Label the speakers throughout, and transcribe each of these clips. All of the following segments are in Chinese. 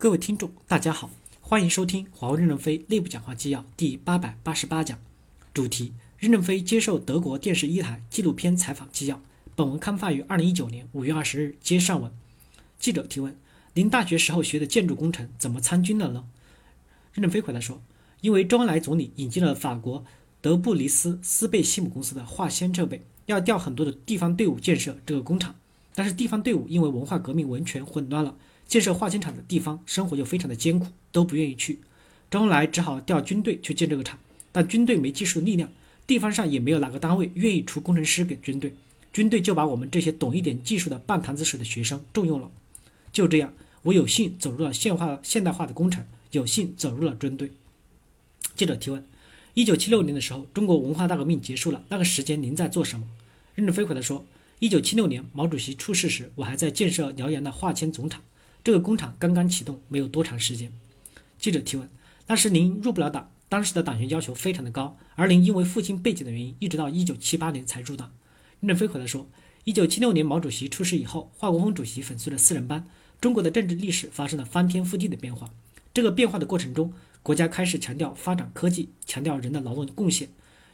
Speaker 1: 各位听众，大家好，欢迎收听华为任正非内部讲话纪要第八百八十八讲，主题：任正非接受德国电视一台纪录片采访纪要。本文刊发于二零一九年五月二十日。接上文，记者提问：您大学时候学的建筑工程怎么参军了呢？任正非回答说：因为周恩来总理引进了法国德布里斯斯贝西姆公司的化纤设备，要调很多的地方队伍建设这个工厂，但是地方队伍因为文化革命完全混乱了。建设化纤厂的地方生活就非常的艰苦，都不愿意去。周恩来只好调军队去建这个厂，但军队没技术力量，地方上也没有哪个单位愿意出工程师给军队，军队就把我们这些懂一点技术的半坛子水的学生重用了。就这样，我有幸走入了现化现代化的工程，有幸走入了军队。记者提问：一九七六年的时候，中国文化大革命结束了，那个时间您在做什么？任正非回答说：一九七六年毛主席出事时，我还在建设辽阳的化纤总厂。这个工厂刚刚启动，没有多长时间。记者提问：那时您入不了党，当时的党员要求非常的高，而您因为父亲背景的原因，一直到一九七八年才入党。任正非回答说：一九七六年毛主席出事以后，华国锋主席粉碎了四人帮，中国的政治历史发生了翻天覆地的变化。这个变化的过程中，国家开始强调发展科技，强调人的劳动贡献。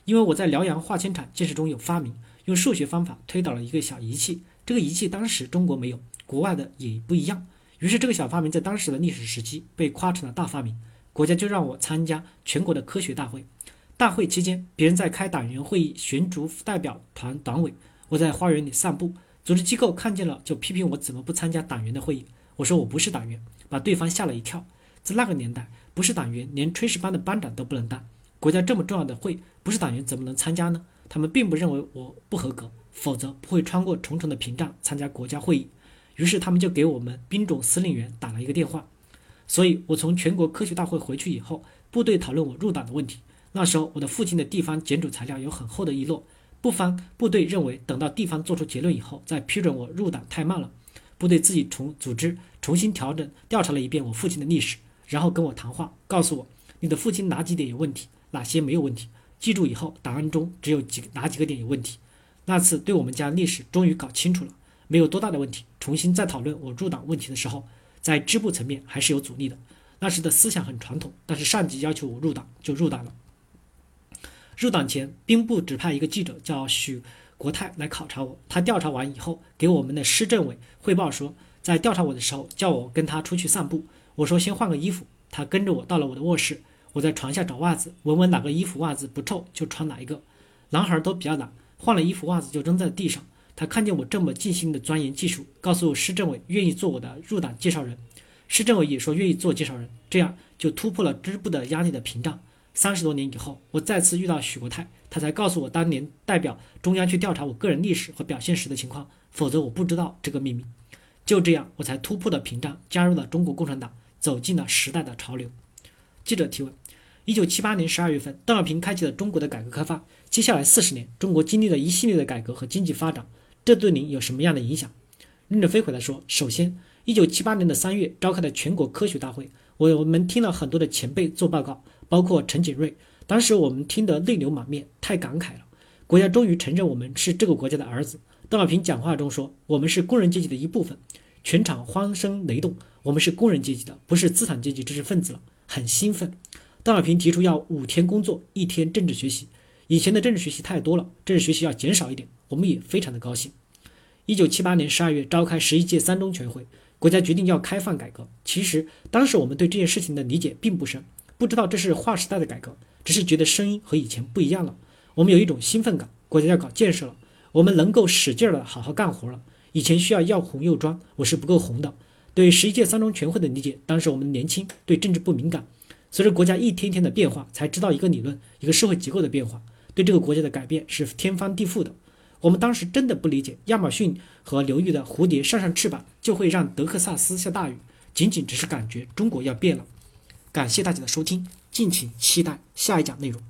Speaker 1: 因为我在辽阳化纤厂建设中有发明，用数学方法推导了一个小仪器，这个仪器当时中国没有，国外的也不一样。于是，这个小发明在当时的历史时期被夸成了大发明，国家就让我参加全国的科学大会。大会期间，别人在开党员会议，选组代表团党委，我在花园里散步。组织机构看见了，就批评我怎么不参加党员的会议。我说我不是党员，把对方吓了一跳。在那个年代，不是党员，连炊事班的班长都不能当。国家这么重要的会，不是党员怎么能参加呢？他们并不认为我不合格，否则不会穿过重重的屏障参加国家会议。于是他们就给我们兵种司令员打了一个电话，所以我从全国科学大会回去以后，部队讨论我入党的问题。那时候我的父亲的地方检组材料有很厚的一摞，部方部队认为等到地方做出结论以后再批准我入党太慢了，部队自己重组织重新调整调查了一遍我父亲的历史，然后跟我谈话，告诉我你的父亲哪几点有问题，哪些没有问题，记住以后档案中只有几哪几个点有问题。那次对我们家历史终于搞清楚了。没有多大的问题。重新再讨论我入党问题的时候，在支部层面还是有阻力的。那时的思想很传统，但是上级要求我入党，就入党了。入党前，兵部指派一个记者叫许国泰来考察我。他调查完以后，给我们的师政委汇报说，在调查我的时候，叫我跟他出去散步。我说先换个衣服。他跟着我到了我的卧室，我在床下找袜子，闻闻哪个衣服袜子不臭就穿哪一个。男孩都比较懒，换了衣服袜子就扔在地上。他看见我这么尽心的钻研技术，告诉市政委愿意做我的入党介绍人，市政委也说愿意做介绍人，这样就突破了支部的压力的屏障。三十多年以后，我再次遇到许国泰，他才告诉我当年代表中央去调查我个人历史和表现时的情况，否则我不知道这个秘密。就这样，我才突破了屏障，加入了中国共产党，走进了时代的潮流。记者提问：一九七八年十二月份，邓小平开启了中国的改革开放，接下来四十年，中国经历了一系列的改革和经济发展。这对您有什么样的影响？任正非回答说：“首先，一九七八年的三月召开的全国科学大会，我我们听了很多的前辈做报告，包括陈景润。当时我们听得泪流满面，太感慨了。国家终于承认我们是这个国家的儿子。邓小平讲话中说：‘我们是工人阶级的一部分。’全场欢声雷动。我们是工人阶级的，不是资产阶级知识分子了，很兴奋。邓小平提出要五天工作，一天政治学习。以前的政治学习太多了，政治学习要减少一点。”我们也非常的高兴。一九七八年十二月召开十一届三中全会，国家决定要开放改革。其实当时我们对这件事情的理解并不深，不知道这是划时代的改革，只是觉得声音和以前不一样了。我们有一种兴奋感，国家要搞建设了，我们能够使劲儿的好好干活了。以前需要要红又专，我是不够红的。对十一届三中全会的理解，当时我们年轻，对政治不敏感。随着国家一天天的变化，才知道一个理论，一个社会结构的变化，对这个国家的改变是天翻地覆的。我们当时真的不理解，亚马逊河流域的蝴蝶扇扇翅膀就会让德克萨斯下大雨，仅仅只是感觉中国要变了。感谢大家的收听，敬请期待下一讲内容。